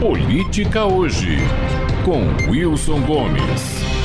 Política Hoje, com Wilson Gomes.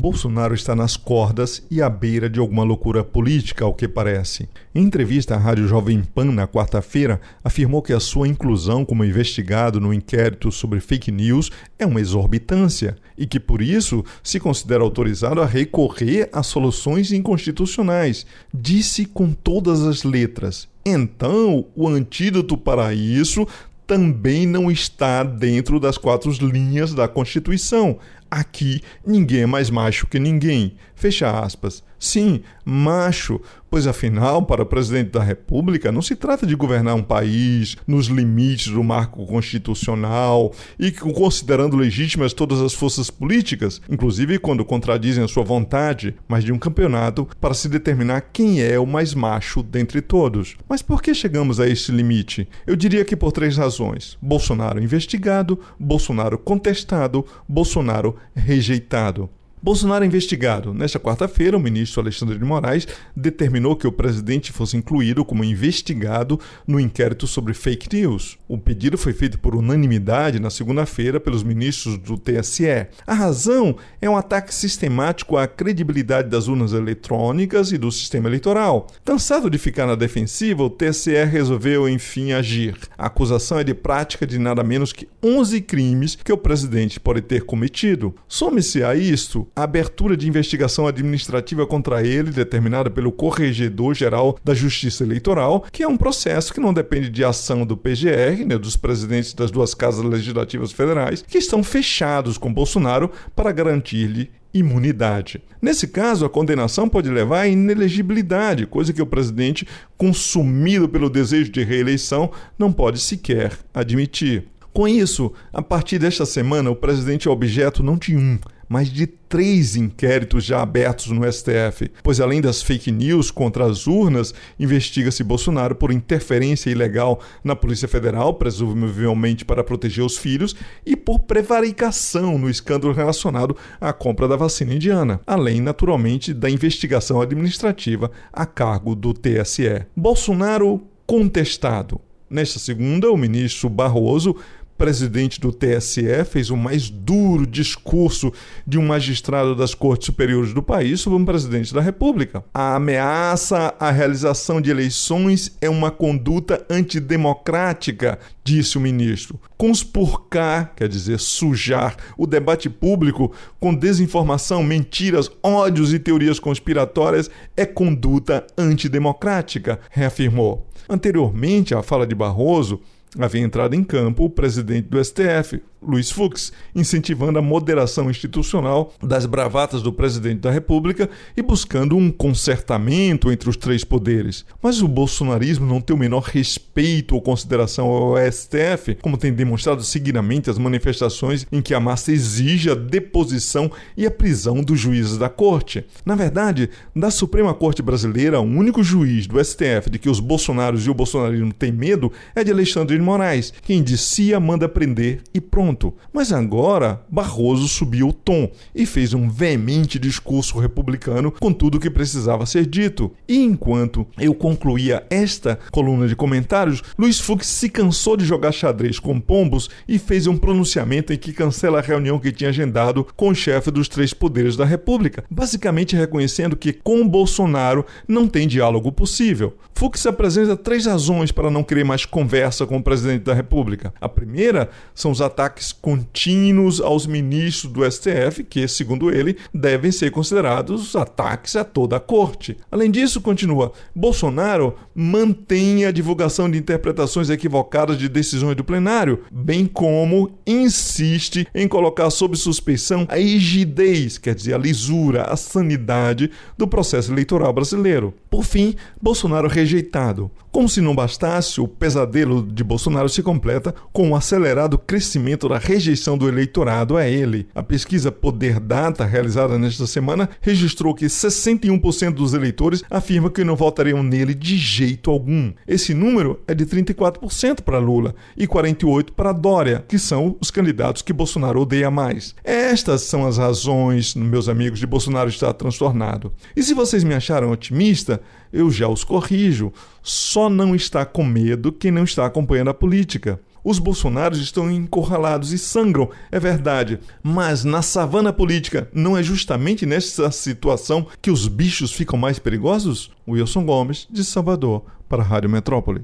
Bolsonaro está nas cordas e à beira de alguma loucura política, ao que parece. Em entrevista à Rádio Jovem Pan na quarta-feira, afirmou que a sua inclusão como investigado no inquérito sobre fake news é uma exorbitância e que, por isso, se considera autorizado a recorrer a soluções inconstitucionais. Disse com todas as letras. Então, o antídoto para isso também não está dentro das quatro linhas da Constituição. Aqui ninguém é mais macho que ninguém. Fecha aspas. Sim, macho, pois afinal, para o presidente da República, não se trata de governar um país nos limites do marco constitucional e considerando legítimas todas as forças políticas, inclusive quando contradizem a sua vontade, mas de um campeonato para se determinar quem é o mais macho dentre todos. Mas por que chegamos a esse limite? Eu diria que por três razões: Bolsonaro investigado, Bolsonaro contestado, Bolsonaro rejeitado. Bolsonaro é investigado. Nesta quarta-feira, o ministro Alexandre de Moraes determinou que o presidente fosse incluído como investigado no inquérito sobre fake news. O pedido foi feito por unanimidade na segunda-feira pelos ministros do TSE. A razão é um ataque sistemático à credibilidade das urnas eletrônicas e do sistema eleitoral. Cansado de ficar na defensiva, o TSE resolveu enfim agir. A acusação é de prática de nada menos que 11 crimes que o presidente pode ter cometido. Some-se a isto a abertura de investigação administrativa contra ele, determinada pelo Corregedor-Geral da Justiça Eleitoral, que é um processo que não depende de ação do PGR, né, dos presidentes das duas casas legislativas federais, que estão fechados com Bolsonaro para garantir-lhe imunidade. Nesse caso, a condenação pode levar à inelegibilidade, coisa que o presidente, consumido pelo desejo de reeleição, não pode sequer admitir. Com isso, a partir desta semana, o presidente é objeto não de um, mas de três inquéritos já abertos no STF, pois além das fake news contra as urnas, investiga-se Bolsonaro por interferência ilegal na Polícia Federal, presumivelmente para proteger os filhos, e por prevaricação no escândalo relacionado à compra da vacina indiana, além, naturalmente, da investigação administrativa a cargo do TSE. Bolsonaro contestado. Nesta segunda, o ministro Barroso presidente do TSE fez o mais duro discurso de um magistrado das Cortes Superiores do país sobre um presidente da República. A ameaça à realização de eleições é uma conduta antidemocrática, disse o ministro. Conspurcar, quer dizer, sujar o debate público com desinformação, mentiras, ódios e teorias conspiratórias é conduta antidemocrática, reafirmou. Anteriormente à fala de Barroso, havia entrado em campo o presidente do STF, Luiz Fux, incentivando a moderação institucional das bravatas do presidente da República e buscando um consertamento entre os três poderes. Mas o bolsonarismo não tem o menor respeito ou consideração ao STF, como tem demonstrado seguidamente as manifestações em que a massa exige a deposição e a prisão dos juízes da corte. Na verdade, da Suprema Corte Brasileira, o único juiz do STF de que os bolsonaros e o bolsonarismo têm medo é de Alexandre de Moraes, que indicia, manda prender e pronto ponto. Mas agora Barroso subiu o tom e fez um veemente discurso republicano com tudo o que precisava ser dito. E enquanto eu concluía esta coluna de comentários, Luiz Fux se cansou de jogar xadrez com pombos e fez um pronunciamento em que cancela a reunião que tinha agendado com o chefe dos três poderes da República, basicamente reconhecendo que com Bolsonaro não tem diálogo possível. Fux apresenta três razões para não querer mais conversa com o presidente da República. A primeira são os ataques contínuos aos ministros do STF, que, segundo ele, devem ser considerados ataques a toda a corte. Além disso, continua, Bolsonaro mantém a divulgação de interpretações equivocadas de decisões do plenário, bem como insiste em colocar sob suspeição a rigidez, quer dizer, a lisura, a sanidade do processo eleitoral brasileiro. Por fim, Bolsonaro rejeitado. Como se não bastasse, o pesadelo de Bolsonaro se completa com o acelerado crescimento da rejeição do eleitorado a ele. A pesquisa Poder Data, realizada nesta semana, registrou que 61% dos eleitores afirmam que não votariam nele de jeito algum. Esse número é de 34% para Lula e 48% para Dória, que são os candidatos que Bolsonaro odeia mais. Estas são as razões, meus amigos, de Bolsonaro estar transtornado. E se vocês me acharam otimista, eu já os corrijo. Só não está com medo quem não está acompanhando a política. Os bolsonaros estão encurralados e sangram, é verdade. Mas na savana política, não é justamente nessa situação que os bichos ficam mais perigosos? Wilson Gomes, de Salvador, para a Rádio Metrópole.